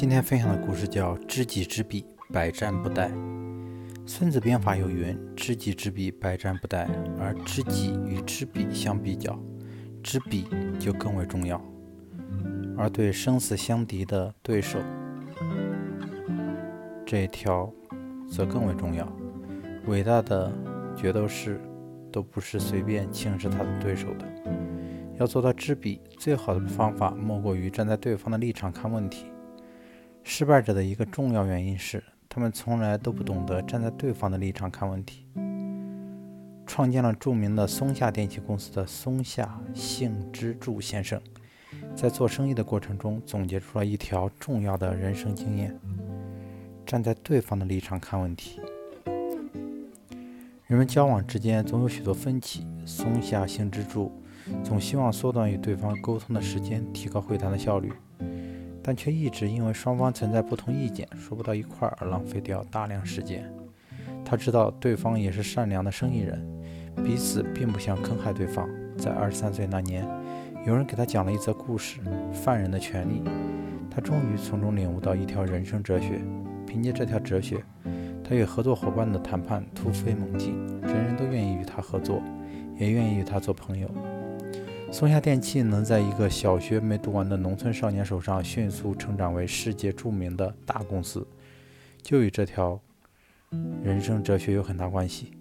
今天分享的故事叫《知己知彼，百战不殆》。孙子兵法有云：“知己知彼，百战不殆。”而知己与知彼相比较，知彼就更为重要。而对生死相敌的对手，这一条则更为重要。伟大的决斗士都不是随便轻视他的对手的。要做到知彼，最好的方法莫过于站在对方的立场看问题。失败者的一个重要原因是，他们从来都不懂得站在对方的立场看问题。创建了著名的松下电器公司的松下幸之助先生，在做生意的过程中总结出了一条重要的人生经验：站在对方的立场看问题。人们交往之间总有许多分歧，松下幸之助总希望缩短与对方沟通的时间，提高会谈的效率。但却一直因为双方存在不同意见，说不到一块儿而浪费掉大量时间。他知道对方也是善良的生意人，彼此并不想坑害对方。在二十三岁那年，有人给他讲了一则故事《犯人的权利》，他终于从中领悟到一条人生哲学。凭借这条哲学，他与合作伙伴的谈判突飞猛进，人人都愿意与他合作，也愿意与他做朋友。松下电器能在一个小学没读完的农村少年手上迅速成长为世界著名的大公司，就与这条人生哲学有很大关系。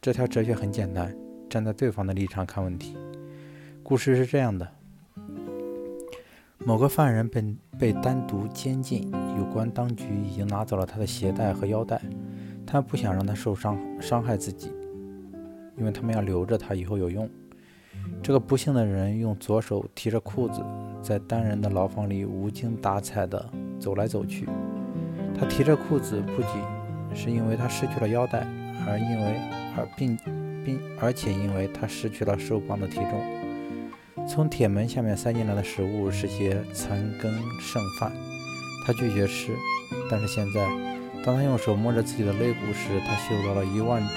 这条哲学很简单：站在对方的立场看问题。故事是这样的：某个犯人被被单独监禁，有关当局已经拿走了他的鞋带和腰带，他不想让他受伤伤害自己，因为他们要留着他以后有用。这个不幸的人用左手提着裤子，在单人的牢房里无精打采地走来走去。他提着裤子不仅是因为他失去了腰带，而因为而并并而且因为他失去了受绑的体重。从铁门下面塞进来的食物是些残羹剩饭，他拒绝吃。但是现在，当他用手摸着自己的肋骨时，他嗅到了一万种，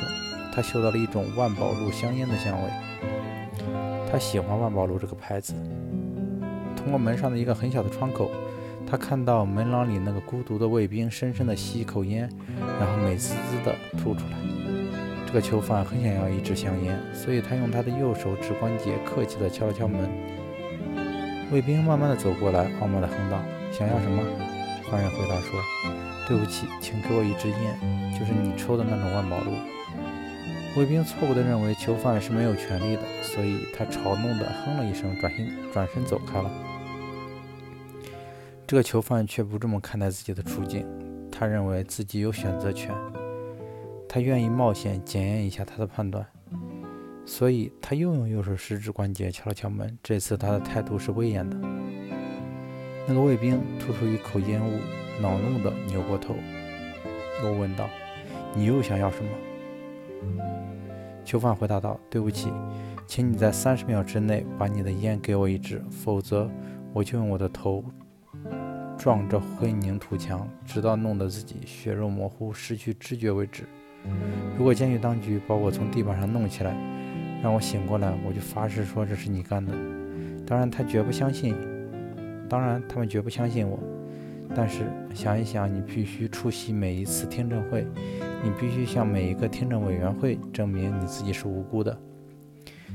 他嗅到了一种万宝路香烟的香味。他喜欢万宝路这个牌子。通过门上的一个很小的窗口，他看到门廊里那个孤独的卫兵深深地吸一口烟，然后美滋滋地吐出来。这个囚犯很想要一支香烟，所以他用他的右手指关节客气地敲了敲门。卫兵慢慢地走过来，傲慢地哼道：“想要什么？”犯人回答说：“对不起，请给我一支烟，就是你抽的那种万宝路。”卫兵错误地认为囚犯是没有权利的，所以他嘲弄地哼了一声，转身转身走开了。这个囚犯却不这么看待自己的处境，他认为自己有选择权，他愿意冒险检验一下他的判断，所以他又用右手食指关节敲了敲门。这次他的态度是威严的。那个卫兵吐出一口烟雾，恼怒地扭过头，又问道：“你又想要什么？”囚犯回答道：“对不起，请你在三十秒之内把你的烟给我一支，否则我就用我的头撞着混凝土墙，直到弄得自己血肉模糊、失去知觉为止。如果监狱当局把我从地板上弄起来，让我醒过来，我就发誓说这是你干的。当然，他绝不相信。当然，他们绝不相信我。但是想一想，你必须出席每一次听证会。”你必须向每一个听证委员会证明你自己是无辜的。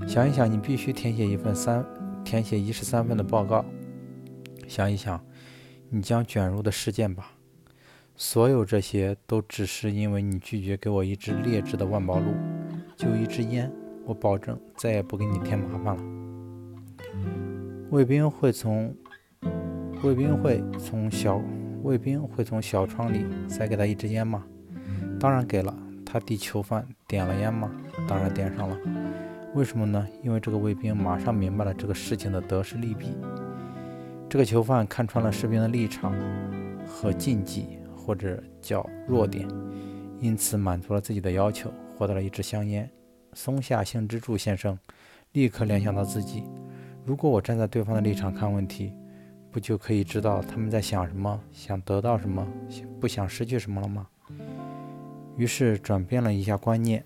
想一想，你必须填写一份三填写一十三份的报告。想一想，你将卷入的事件吧。所有这些都只是因为你拒绝给我一支劣质的万宝路，就一支烟，我保证再也不给你添麻烦了。卫兵会从卫兵会从小卫兵会从小窗里塞给他一支烟吗？当然给了他递囚犯点了烟吗？当然点上了。为什么呢？因为这个卫兵马上明白了这个事情的得失利弊。这个囚犯看穿了士兵的立场和禁忌，或者叫弱点，因此满足了自己的要求，获得了一支香烟。松下幸之助先生立刻联想到自己：如果我站在对方的立场看问题，不就可以知道他们在想什么，想得到什么，不想失去什么了吗？于是转变了一下观念，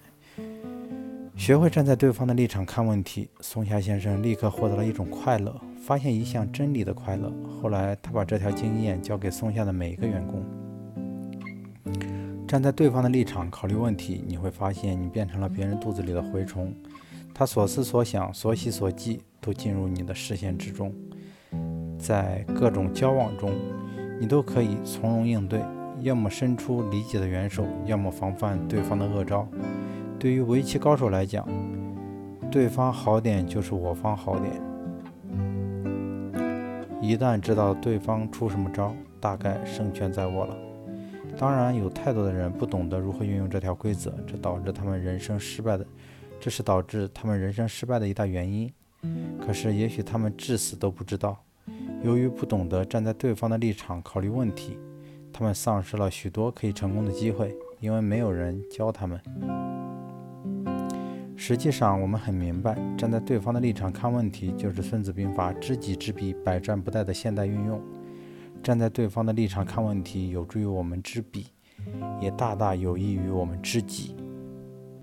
学会站在对方的立场看问题。松下先生立刻获得了一种快乐，发现一项真理的快乐。后来，他把这条经验教给松下的每一个员工。站在对方的立场考虑问题，你会发现你变成了别人肚子里的蛔虫，他所思所想、所喜所忌都进入你的视线之中。在各种交往中，你都可以从容应对，要么伸出理解的援手，要么防范对方的恶招。对于围棋高手来讲，对方好点就是我方好点。一旦知道对方出什么招，大概胜券在握了。当然，有太多的人不懂得如何运用这条规则，这导致他们人生失败的，这是导致他们人生失败的一大原因。可是，也许他们至死都不知道，由于不懂得站在对方的立场考虑问题，他们丧失了许多可以成功的机会，因为没有人教他们。实际上，我们很明白，站在对方的立场看问题，就是《孙子兵法》“知己知彼，百战不殆”的现代运用。站在对方的立场看问题，有助于我们知彼，也大大有益于我们知己。